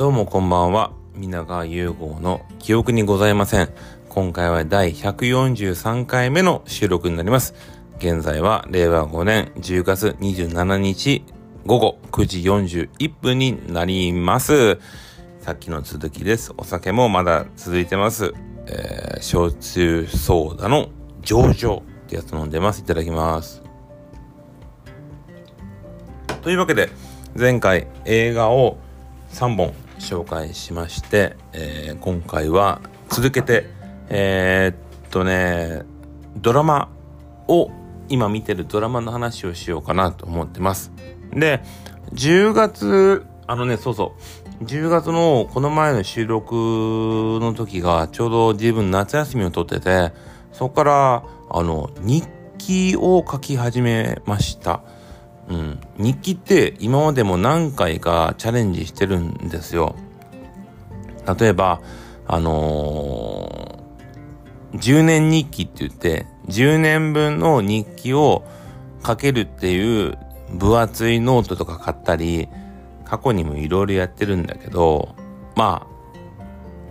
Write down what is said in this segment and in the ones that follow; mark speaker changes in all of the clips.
Speaker 1: どうもこんばんは。皆川融合の記憶にございません。今回は第143回目の収録になります。現在は令和5年10月27日午後9時41分になります。さっきの続きです。お酒もまだ続いてます。えー、焼酎ソーダの上々ってやつ飲んでます。いただきます。というわけで、前回映画を3本紹介しまして、えー、今回は続けて、えー、っとね、ドラマを今見てるドラマの話をしようかなと思ってます。で、10月、あのね、そうそう、10月のこの前の収録の時がちょうど自分夏休みを取ってて、そこから、あの、日記を書き始めました。うん、日記って今までも何回かチャレンジしてるんですよ。例えば、あのー、10年日記って言って、10年分の日記を書けるっていう分厚いノートとか買ったり、過去にもいろいろやってるんだけど、まあ、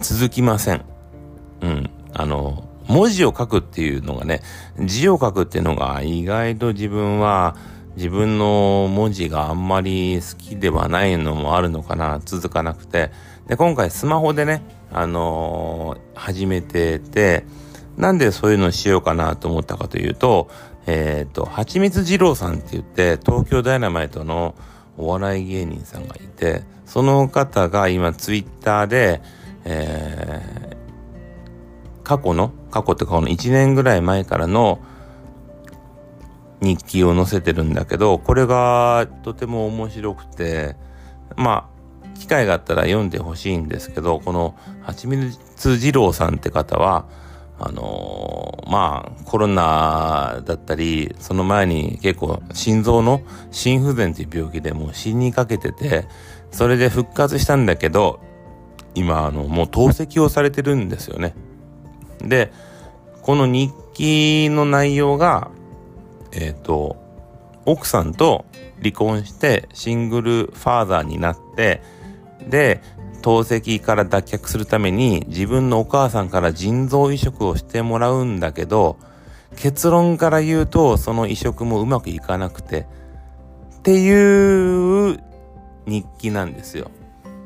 Speaker 1: 続きません。うん。あの、文字を書くっていうのがね、字を書くっていうのが意外と自分は自分の文字があんまり好きではないのもあるのかな、続かなくて。で、今回スマホでね、あのー、始めてて、なんでそういうのしようかなと思ったかというと、えっ、ー、と、はちみつ二郎さんって言って、東京ダイナマイトのお笑い芸人さんがいて、その方が今ツイッターで、えー、過去の、過去ってこの1年ぐらい前からの、日記を載せてるんだけど、これがとても面白くて、まあ、機会があったら読んでほしいんですけど、この、はちみつ二郎さんって方は、あのー、まあ、コロナだったり、その前に結構心臓の心不全っていう病気でもう死にかけてて、それで復活したんだけど、今、あの、もう透析をされてるんですよね。で、この日記の内容が、えっ、ー、と、奥さんと離婚してシングルファーザーになって、で、透析から脱却するために自分のお母さんから腎臓移植をしてもらうんだけど、結論から言うとその移植もうまくいかなくて、っていう日記なんですよ。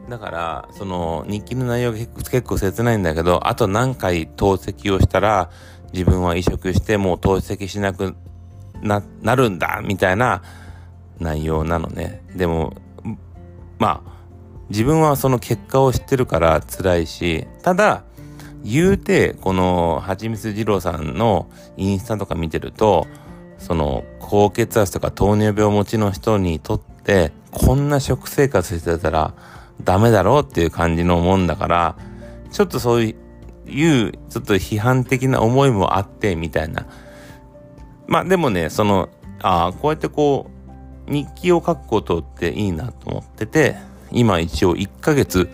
Speaker 1: だから、その日記の内容が結構切ないんだけど、あと何回透析をしたら自分は移植してもう透析しなくな、なるんだみたいな内容なのね。でも、まあ、自分はその結果を知ってるから辛いし、ただ、言うて、この、はちみつ二郎さんのインスタとか見てると、その、高血圧とか糖尿病持ちの人にとって、こんな食生活してたらダメだろうっていう感じのもんだから、ちょっとそういう、ちょっと批判的な思いもあって、みたいなまあでもね、その、ああ、こうやってこう、日記を書くことっていいなと思ってて、今一応1ヶ月、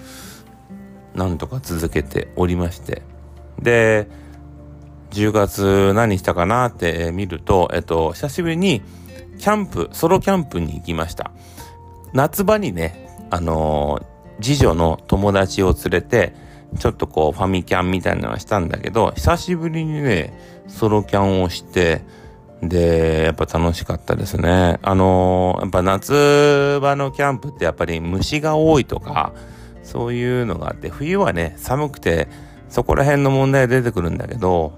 Speaker 1: なんとか続けておりまして。で、10月何したかなって見ると、えっと、久しぶりにキャンプ、ソロキャンプに行きました。夏場にね、あのー、次女の友達を連れて、ちょっとこうファミキャンみたいなのはしたんだけど、久しぶりにね、ソロキャンをして、で、やっぱ楽しかったですね。あのー、やっぱ夏場のキャンプってやっぱり虫が多いとか、そういうのがあって、冬はね、寒くて、そこら辺の問題出てくるんだけど、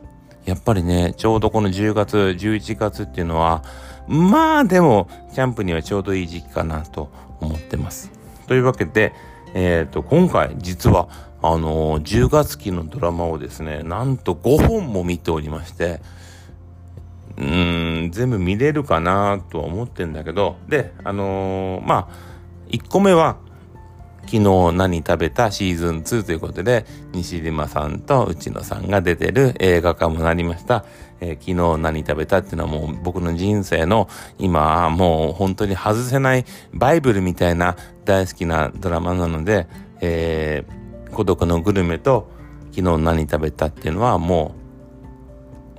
Speaker 1: やっぱりね、ちょうどこの10月、11月っていうのは、まあでも、キャンプにはちょうどいい時期かなと思ってます。というわけで、えっ、ー、と、今回実は、あのー、10月期のドラマをですね、なんと5本も見ておりまして、うん、全部見れるかなとは思ってんだけど、で、あのー、まあ、1個目は、昨日何食べたシーズン2ということで、西島さんと内野さんが出てる映画化もなりました。えー、昨日何食べたっていうのはもう僕の人生の今もう本当に外せないバイブルみたいな大好きなドラマなので、えー、孤独のグルメと昨日何食べたっていうのはも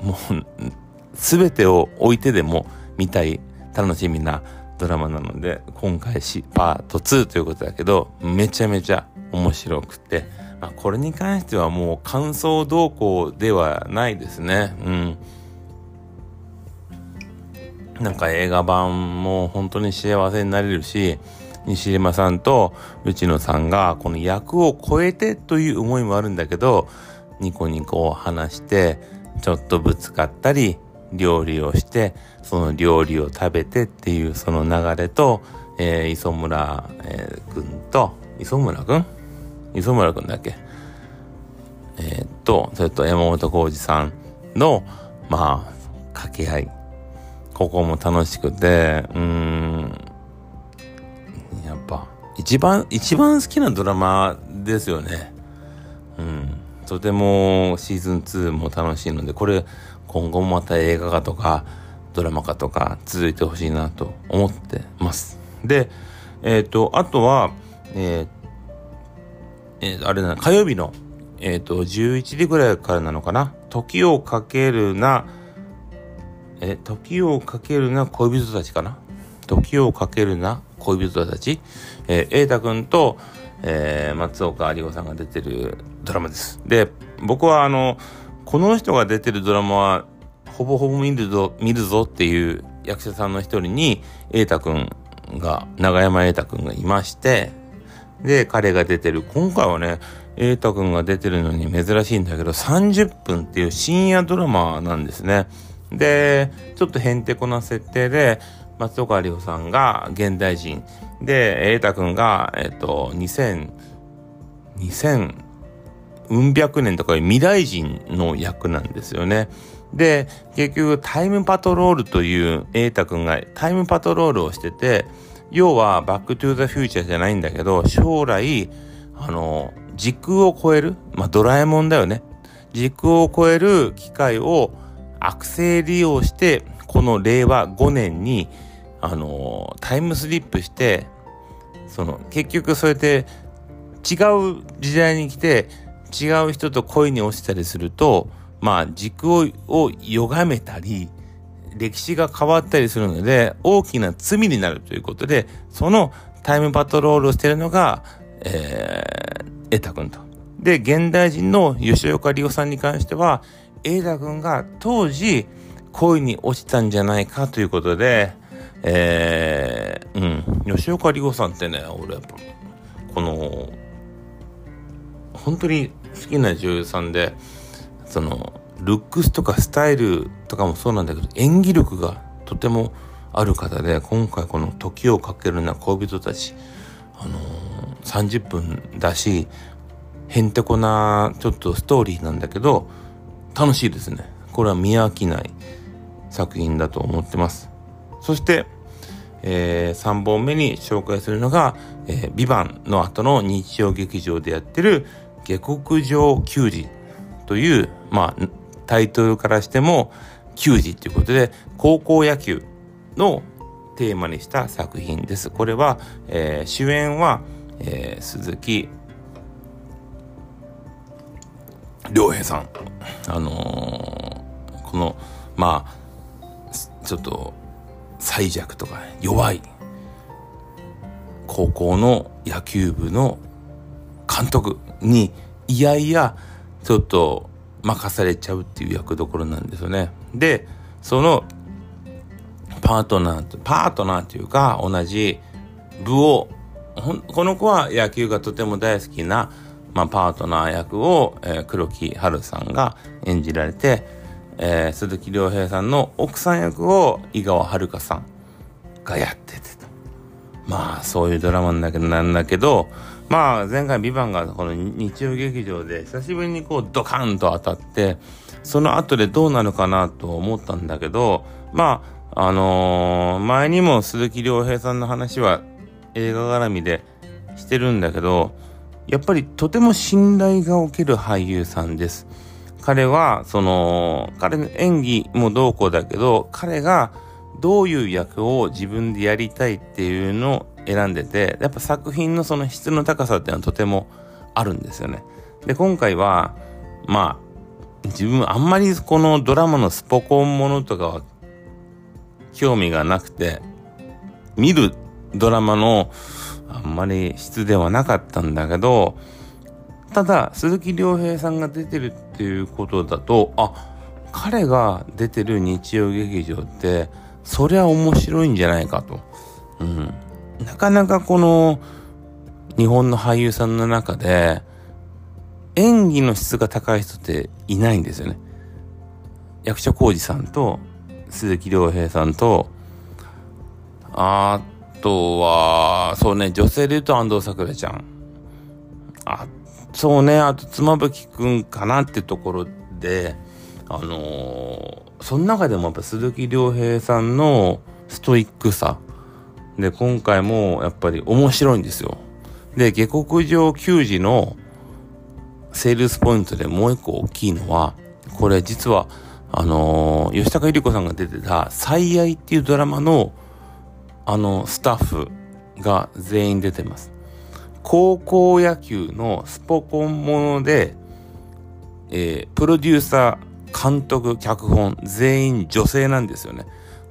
Speaker 1: う、もう全てを置いてでも見たい楽しみなドラマなので、今回し、パート2ということだけど、めちゃめちゃ面白くて、まあ、これに関してはもう感想動向ではないですね。うん。なんか映画版も本当に幸せになれるし、西島さんと内野さんがこの役を超えてという思いもあるんだけど、ニコニコを話して、ちょっとぶつかったり、料理をして、その料理を食べてっていうその流れと、えー、磯村、えー、くんと、磯村くん磯村くんだっけ？えー、っと、それと山本浩二さんの、まあ、掛け合い。ここも楽しくて、うん、やっぱ、一番、一番好きなドラマですよね。うん。とてもシーズン2も楽しいので、これ、今後もまた映画化とか、ドラマ化とか続いてほしいなと思ってます。で、えっ、ー、と、あとは、えー、えー、あれな、火曜日の、えっ、ー、と、11時ぐらいからなのかな？時をかけるな、え、時をかけるな恋人たちかな？時をかけるな恋人たち？えー、瑛太くんと、えー、松岡有子さんが出てるドラマです。で、僕はあの、この人が出てるドラマは、ほぼほぼ見るぞ、見るぞっていう役者さんの一人に、瑛太くんが、長山瑛太くんがいまして、で、彼が出てる、今回はね、瑛太くんが出てるのに珍しいんだけど、30分っていう深夜ドラマなんですね。で、ちょっとへんてこな設定で、松岡里帆さんが現代人、で、瑛太くんが、えっと、2000、2000、うん百年とか未来人の役なんですよね。で、結局タイムパトロールという瑛太くんがタイムパトロールをしてて、要はバックトゥーザフューチャーじゃないんだけど、将来、あの、時空を超える、まあドラえもんだよね。時空を超える機械を悪性利用して、この令和5年に、あの、タイムスリップして、その、結局そうやって違う時代に来て、違う人と恋に落ちたりすると、まあ、時空を歪めたり、歴史が変わったりするので、大きな罪になるということで、そのタイムパトロールをしているのが、えー、エタ君と。で、現代人の吉岡里帆さんに関しては、エーダ君が当時恋に落ちたんじゃないかということで、えー、うん、吉岡里帆さんってね、俺やっぱ、この、本当に好きな女優さんで、その、ルックスとかスタイルとかもそうなんだけど、演技力がとてもある方で、今回この時をかけるな恋人たち、あのー、30分だし、へんてこなちょっとストーリーなんだけど、楽しいですね。これは見飽きない作品だと思ってます。そして、えー、3本目に紹介するのが、えー、ビバンの後の日曜劇場でやってる下克上球児という、まあ、タイトルからしても球児ということで、高校野球のテーマにした作品です。これは、えー、主演は、えー、鈴木良平さん。あのー、この、まあ、ちょっと、最弱とか弱い、高校の野球部の監督に、いやいや、ちょっと任されちゃうっていう役どころなんですよね。で、その、パートナーと、パートナーというか、同じ部を、この子は野球がとても大好きな、まあ、パートナー役を、えー、黒木華さんが演じられて、えー、鈴木亮平さんの奥さん役を井川遥さんがやってて。まあ、そういうドラマなんだけど、なんだけど、まあ、前回ビバンがこの日曜劇場で久しぶりにこうドカンと当たって、その後でどうなるかなと思ったんだけど、まあ、あのー、前にも鈴木亮平さんの話は映画絡みでしてるんだけど、やっぱりとても信頼がおける俳優さんです。彼は、その、彼の演技もどうこうだけど、彼がどういう役を自分でやりたいっていうの選んでて、やっぱ作品のその質の高さっていうのはとてもあるんですよね。で、今回は、まあ、自分あんまりこのドラマのスポコンものとかは興味がなくて、見るドラマのあんまり質ではなかったんだけど、ただ、鈴木亮平さんが出てるっていうことだと、あ、彼が出てる日曜劇場って、そりゃ面白いんじゃないかと。うん。なかなかこの、日本の俳優さんの中で、演技の質が高い人っていないんですよね。役所広司さんと、鈴木亮平さんと、あとは、そうね、女性で言うと安藤サクラちゃん。あ、そうね、あと妻夫木くんかなってところで、あのー、その中でもやっぱ鈴木亮平さんのストイックさ。で、今回もやっぱり面白いんですよ。で、下克上球児のセールスポイントでもう一個大きいのは、これ実は、あのー、吉高由里子さんが出てた、最愛っていうドラマの、あの、スタッフが全員出てます。高校野球のスポコンもので、えー、プロデューサー、監督、脚本、全員女性なんですよね。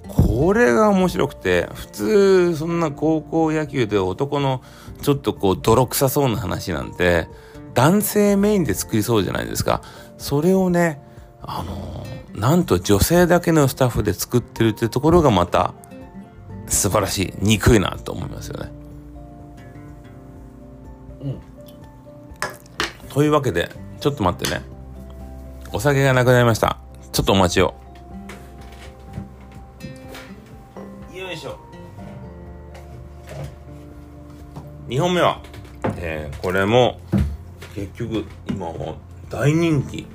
Speaker 1: これが面白くて、普通、そんな高校野球で男のちょっとこう泥臭そうな話なんて、男性メインで作りそうじゃないですか。それをね、あのー、なんと女性だけのスタッフで作ってるってところがまた素晴らしい、憎いなと思いますよね。うん。というわけで、ちょっと待ってね。お酒がなくなりました。ちょっとお待ちを。2本目は、えー、これも結局今は大人気。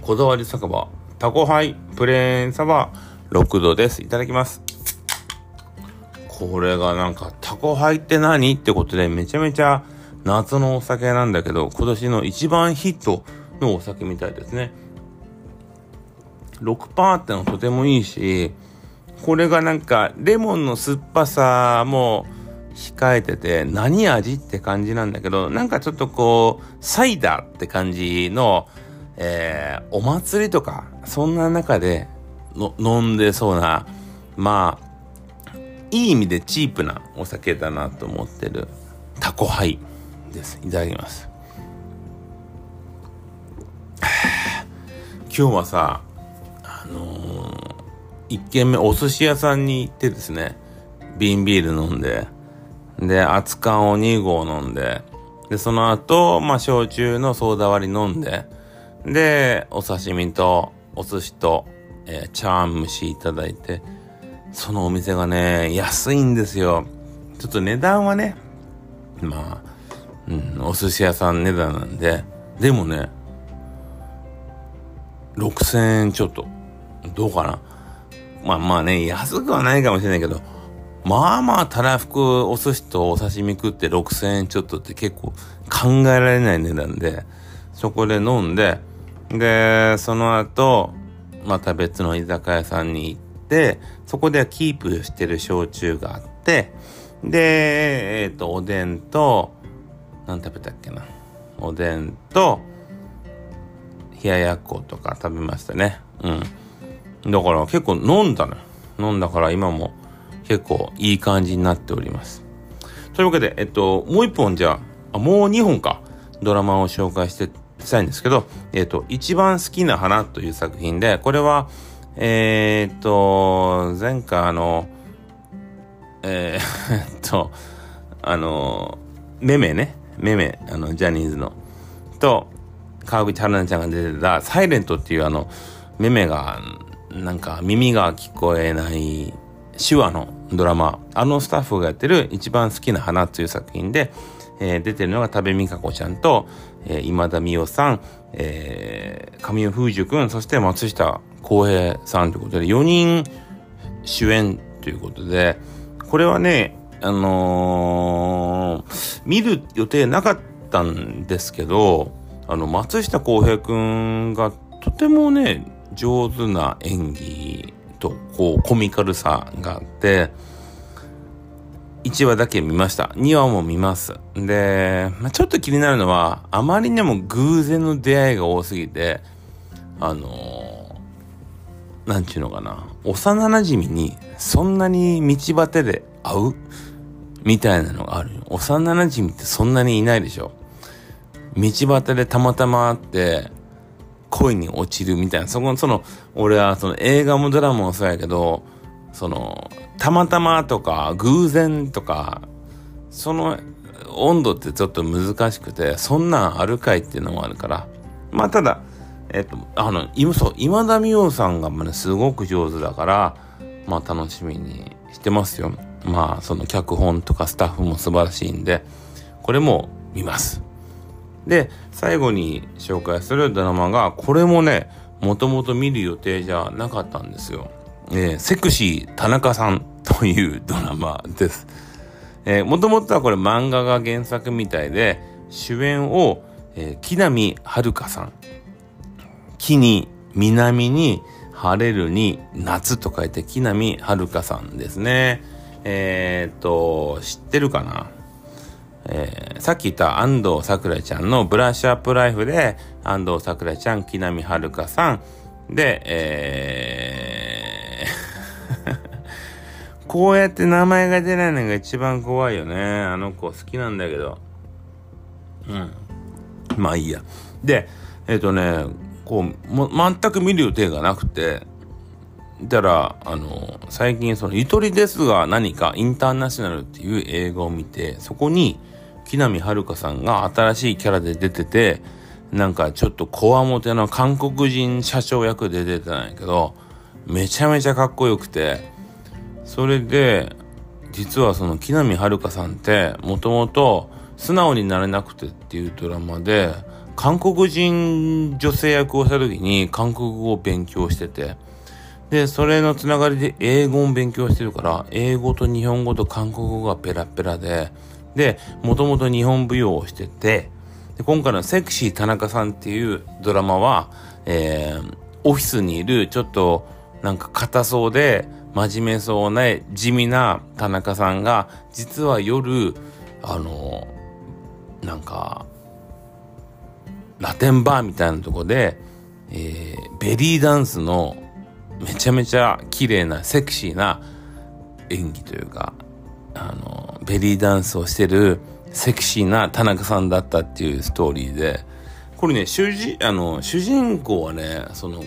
Speaker 1: こだわり酒場タコハイプレーンサバ6度です。いただきます。これがなんかタコハイって何？ってことでめちゃめちゃ夏のお酒なんだけど今年の一番ヒットのお酒みたいですね。6%ってのとてもいいしこれがなんかレモンの酸っぱさも控えてて、何味って感じなんだけど、なんかちょっとこう、サイダーって感じの、えー、お祭りとか、そんな中での飲んでそうな、まあ、いい意味でチープなお酒だなと思ってるタコハイです。いただきます。今日はさ、あのー、一軒目お寿司屋さんに行ってですね、瓶ビール飲んで、で、熱燗を2合飲んで、で、その後、まあ、焼酎のソーダ割り飲んで、で、お刺身と、お寿司と、えー、茶碗蒸しいただいて、そのお店がね、安いんですよ。ちょっと値段はね、まあ、うん、お寿司屋さん値段なんで、でもね、6000円ちょっと。どうかな。まあまあね、安くはないかもしれないけど、まあまあ、たらふくお寿司とお刺身食って6000円ちょっとって結構考えられない値段で、そこで飲んで、で、その後、また別の居酒屋さんに行って、そこでキープしてる焼酎があって、で、えっ、ー、と、おでんと、何食べたっけな。おでんと、冷ややっことか食べましたね。うん。だから結構飲んだの飲んだから今も結構いい感じになっております。というわけで、えっと、もう一本じゃあ、もう二本か、ドラマを紹介してしたいんですけど、えっと、一番好きな花という作品で、これは、えー、っと、前回あの、えー、っと、あの、めめね、めめ、あの、ジャニーズの、と、川口春奈ちゃんが出てた、サイレントっていうあの、めめが、なんか耳が聞こえない手話のドラマ、あのスタッフがやってる一番好きな花という作品で、えー、出てるのが多部未華子ちゃんと、えー、今田美桜さん、えー、神尾楓珠くん、そして松下洸平さんということで、4人主演ということで、これはね、あのー、見る予定なかったんですけど、あの、松下洸平くんがとてもね、上手な演技とこうコミカルさがあって、1話だけ見ました。2話も見ます。で、まあ、ちょっと気になるのは、あまりにも偶然の出会いが多すぎて、あのー、なんちゅうのかな、幼馴染にそんなに道端で会う？みたいなのがあるよ。幼馴染ってそんなにいないでしょ。道端でたまたま会って、恋に落ちるみたいな。そこの、その、俺はその映画もドラマもそうやけど、その、たまたまとか、偶然とか、その温度ってちょっと難しくて、そんなんあるかいっていうのもあるから。まあ、ただ、えっと、あの、今、そう、今田美桜さんがね、すごく上手だから、まあ、楽しみにしてますよ。まあ、その脚本とかスタッフも素晴らしいんで、これも見ます。で、最後に紹介するドラマが、これもね、もともと見る予定じゃなかったんですよ。えー、セクシー田中さん というドラマです。えー、もともとはこれ漫画が原作みたいで、主演を、えー、木南遥さん。木に、南に、晴れるに、夏と書いて木南遥さんですね。えー、っと、知ってるかな？えー、さっき言った安藤さくらちゃんのブラッシュアップライフで、安藤さくらちゃん、木南遥さん、で、えー こうやって名前が出ないのが一番怖いよね。あの子好きなんだけど。うん。まあいいや。で、えっ、ー、とね、こう、も、全く見る予定がなくて、たら、あの、最近その、ゆとりですが何かインターナショナルっていう映画を見て、そこに、木南遥さんが新しいキャラで出てて、なんかちょっとこわもての韓国人社長役で出てたんやけど、めちゃめちゃかっこよくて、それで、実はその木南遥さんってもともと素直になれなくてっていうドラマで韓国人女性役をした時に韓国語を勉強してて。でそれのつながりで英語も勉強してるから英語と日本語と韓国語がペラペラででもともと日本舞踊をしててで今回の「セクシー田中さん」っていうドラマは、えー、オフィスにいるちょっとなんか硬そうで真面目そうな地味な田中さんが実は夜あのなんかラテンバーみたいなとこで、えー、ベリーダンスのめちゃめちゃ綺麗なセクシーな演技というかあのベリーダンスをしてるセクシーな田中さんだったっていうストーリーでこれね主人あの主人公はねその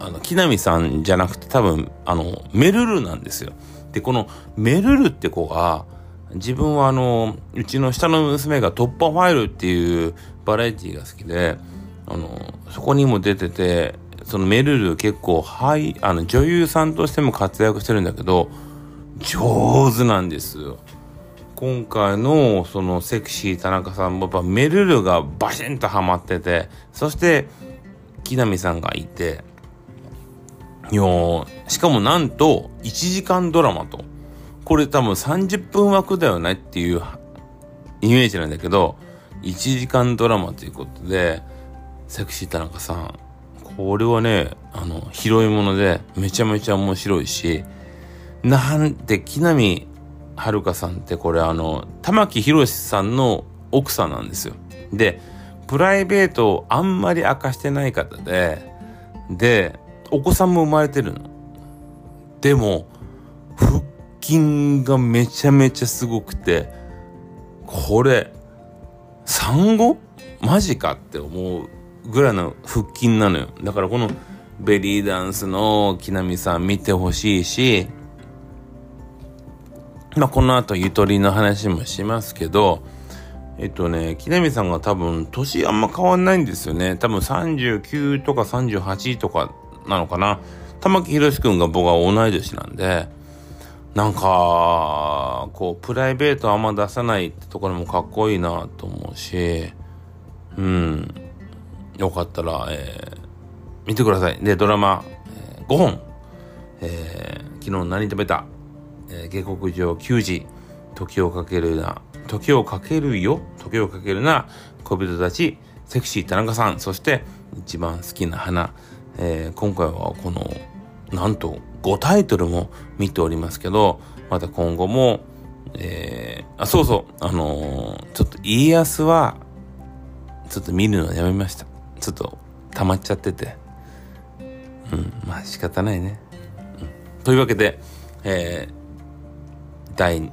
Speaker 1: あの、木南さんじゃなくて多分、あの、メルルなんですよ。で、このメルルって子が、自分はあの、うちの下の娘が突破ファイルっていうバラエティが好きで、あの、そこにも出てて、そのメルル結構、はい、あの、女優さんとしても活躍してるんだけど、上手なんですよ。今回のそのセクシー田中さんもやっぱメルルがバシンとハマってて、そして木南さんがいて、いやしかもなんと1時間ドラマと。これ多分30分枠だよねっていうイメージなんだけど、1時間ドラマということで、セクシー田中さん、これはね、あの、広いものでめちゃめちゃ面白いし、なんて木南遥さんってこれあの、玉木宏さんの奥さんなんですよ。で、プライベートをあんまり明かしてない方で、で、お子さんも生まれてるの。でも、腹筋がめちゃめちゃすごくて、これ、産後？マジかって思うぐらいの腹筋なのよ。だからこのベリーダンスの木南さん見てほしいし、まあこの後ゆとりの話もしますけど、えっとね、木南さんが多分年あんま変わんないんですよね。多分39とか38とかなのかな。玉木宏くんが僕は同い年なんで、なんか、こう、プライベートあんま出さないってところもかっこいいなと思うし、うん。よかったら、えー、見てください。で、ドラマ、えー、5本。えー、昨日何食べた？下克上球児、時をかけるな、時をかけるよ、時をかけるな、小人たち、セクシー田中さん、そして一番好きな花、えー、今回はこのなんと5タイトルも見ておりますけどまた今後も、えー、あそうそうあのー、ちょっと家康はちょっと見るのやめました。ちょっと溜まっちゃってて。うんまあ仕方ないね、うん、というわけで、えー、第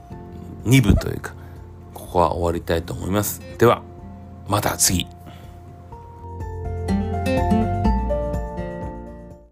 Speaker 1: 2部というかここは終わりたいと思います。ではまた次。